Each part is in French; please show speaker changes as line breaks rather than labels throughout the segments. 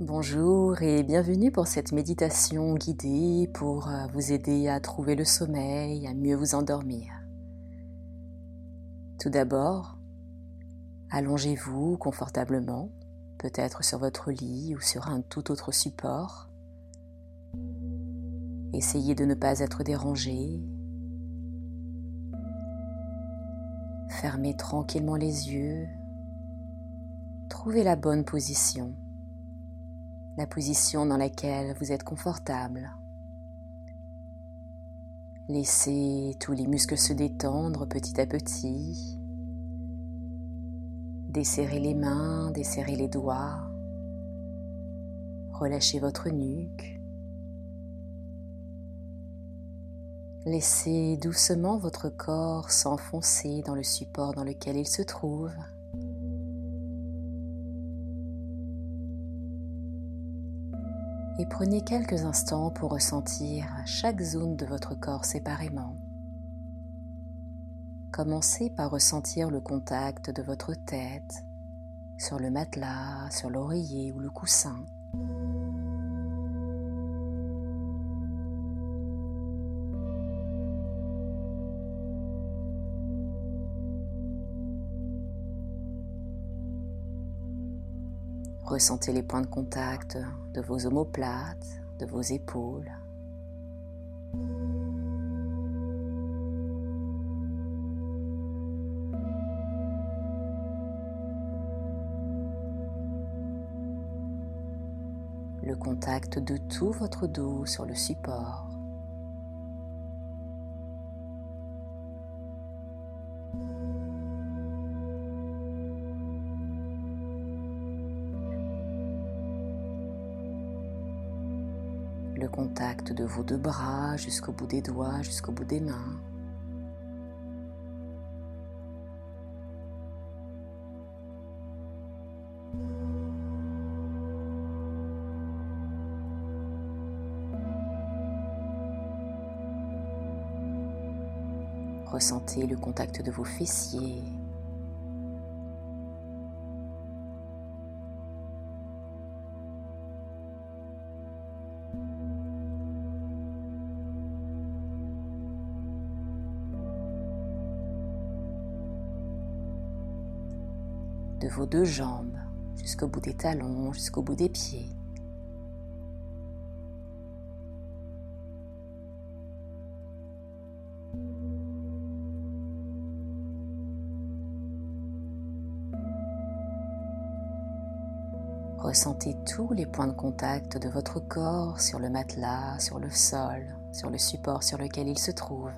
Bonjour et bienvenue pour cette méditation guidée pour euh, vous aider à trouver le sommeil, à mieux vous endormir. Tout d'abord, allongez-vous confortablement, peut-être sur votre lit ou sur un tout autre support. Essayez de ne pas être dérangé. Fermez tranquillement les yeux. Trouvez la bonne position la position dans laquelle vous êtes confortable. Laissez tous les muscles se détendre petit à petit. Desserrez les mains, desserrez les doigts. Relâchez votre nuque. Laissez doucement votre corps s'enfoncer dans le support dans lequel il se trouve. Et prenez quelques instants pour ressentir chaque zone de votre corps séparément. Commencez par ressentir le contact de votre tête sur le matelas, sur l'oreiller ou le coussin. Ressentez les points de contact de vos omoplates, de vos épaules. Le contact de tout votre dos sur le support. Le contact de vos deux bras jusqu'au bout des doigts, jusqu'au bout des mains. Ressentez le contact de vos fessiers, de vos deux jambes jusqu'au bout des talons, jusqu'au bout des pieds. Ressentez tous les points de contact de votre corps sur le matelas, sur le sol, sur le support sur lequel il se trouve.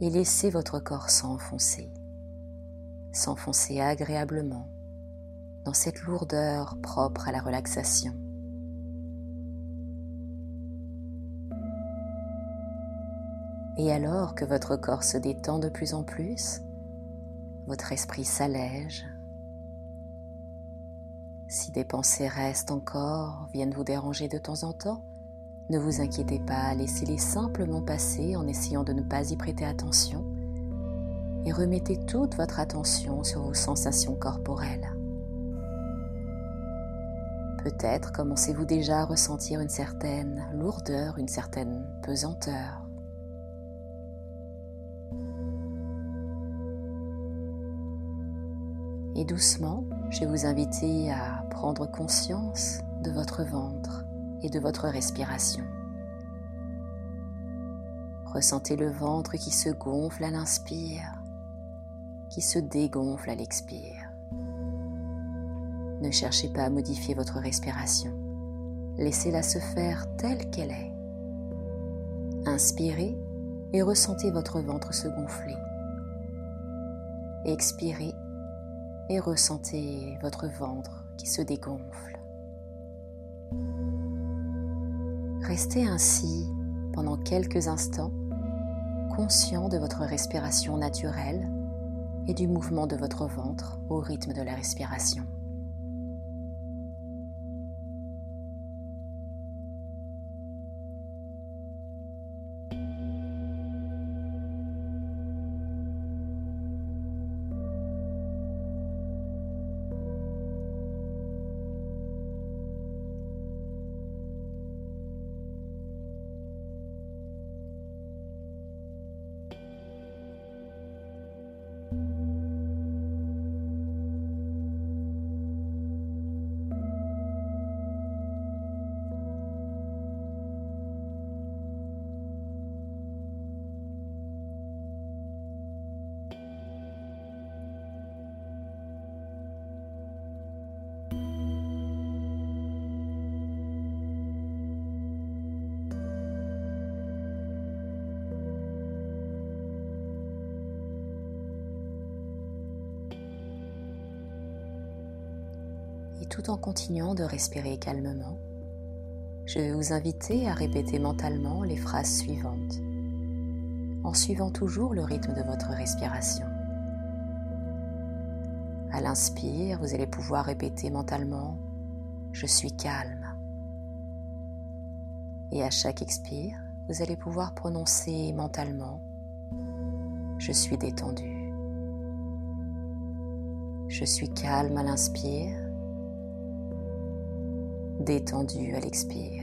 Et laissez votre corps s'enfoncer, s'enfoncer agréablement dans cette lourdeur propre à la relaxation. Et alors que votre corps se détend de plus en plus, votre esprit s'allège. Si des pensées restent encore, viennent vous déranger de temps en temps, ne vous inquiétez pas, laissez-les simplement passer en essayant de ne pas y prêter attention et remettez toute votre attention sur vos sensations corporelles. Peut-être commencez-vous déjà à ressentir une certaine lourdeur, une certaine pesanteur. Et doucement, je vais vous inviter à prendre conscience de votre ventre et de votre respiration. Ressentez le ventre qui se gonfle à l'inspire, qui se dégonfle à l'expire. Ne cherchez pas à modifier votre respiration. Laissez-la se faire telle qu'elle est. Inspirez et ressentez votre ventre se gonfler. Expirez et ressentez votre ventre qui se dégonfle. Restez ainsi pendant quelques instants, conscient de votre respiration naturelle et du mouvement de votre ventre au rythme de la respiration. Tout en continuant de respirer calmement, je vais vous inviter à répéter mentalement les phrases suivantes, en suivant toujours le rythme de votre respiration. À l'inspire, vous allez pouvoir répéter mentalement ⁇ Je suis calme ⁇ Et à chaque expire, vous allez pouvoir prononcer mentalement ⁇ Je suis détendu ⁇ Je suis calme à l'inspire, détendu à l'expire.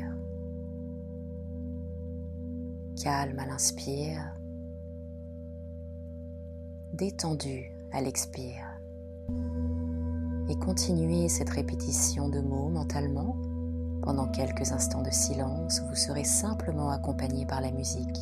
Calme à l'inspire, détendu à l'expire. Et continuez cette répétition de mots mentalement pendant quelques instants de silence où vous serez simplement accompagné par la musique.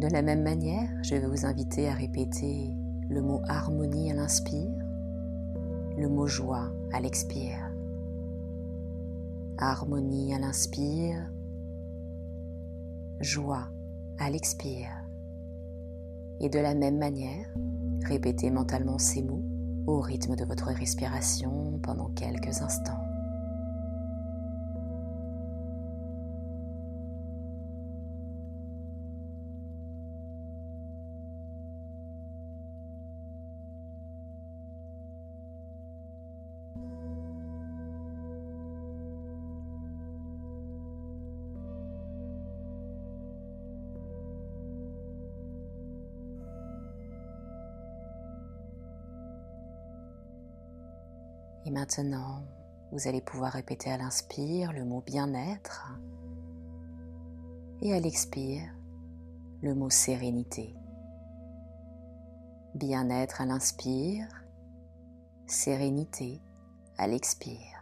De la même manière, je vais vous inviter à répéter le mot harmonie à l'inspire, le mot joie à l'expire. Harmonie à l'inspire, joie à l'expire. Et de la même manière, répétez mentalement ces mots au rythme de votre respiration pendant quelques instants. Et maintenant, vous allez pouvoir répéter à l'inspire le mot bien-être et à l'expire le mot sérénité. Bien-être à l'inspire, sérénité à l'expire.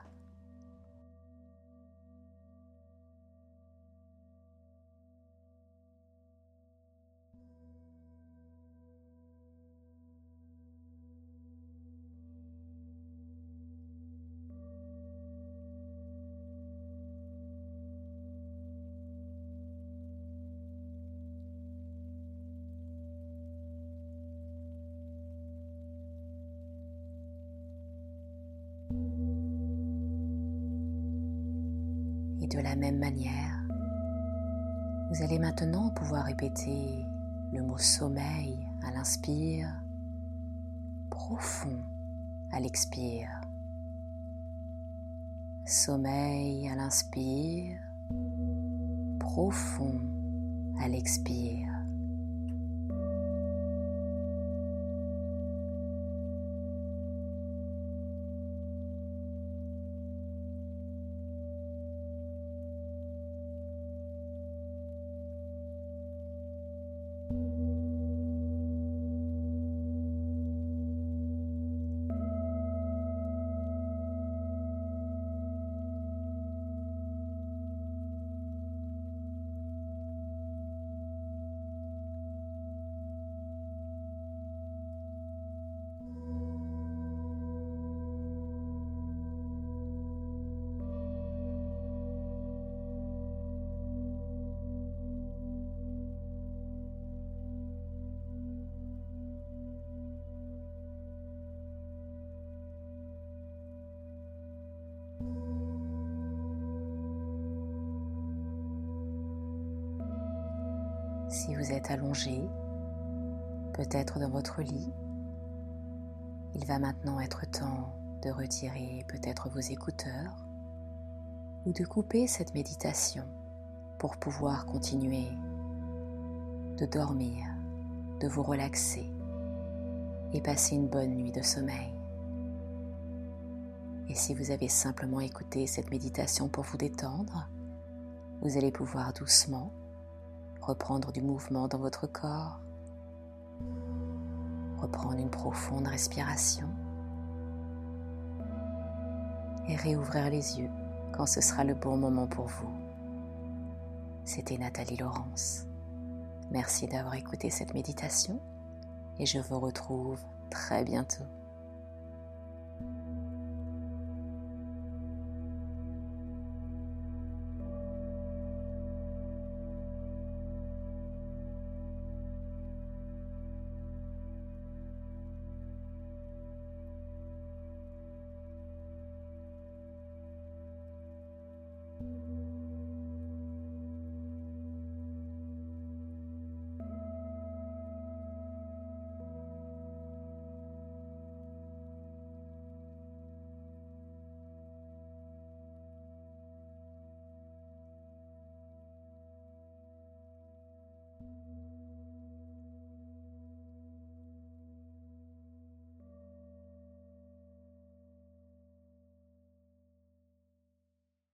La même manière, vous allez maintenant pouvoir répéter le mot sommeil à l'inspire, profond à l'expire. Sommeil à l'inspire, profond à l'expire. Si vous êtes allongé, peut-être dans votre lit, il va maintenant être temps de retirer peut-être vos écouteurs ou de couper cette méditation pour pouvoir continuer de dormir, de vous relaxer et passer une bonne nuit de sommeil. Et si vous avez simplement écouté cette méditation pour vous détendre, vous allez pouvoir doucement reprendre du mouvement dans votre corps, reprendre une profonde respiration et réouvrir les yeux quand ce sera le bon moment pour vous. C'était Nathalie Laurence. Merci d'avoir écouté cette méditation et je vous retrouve très bientôt.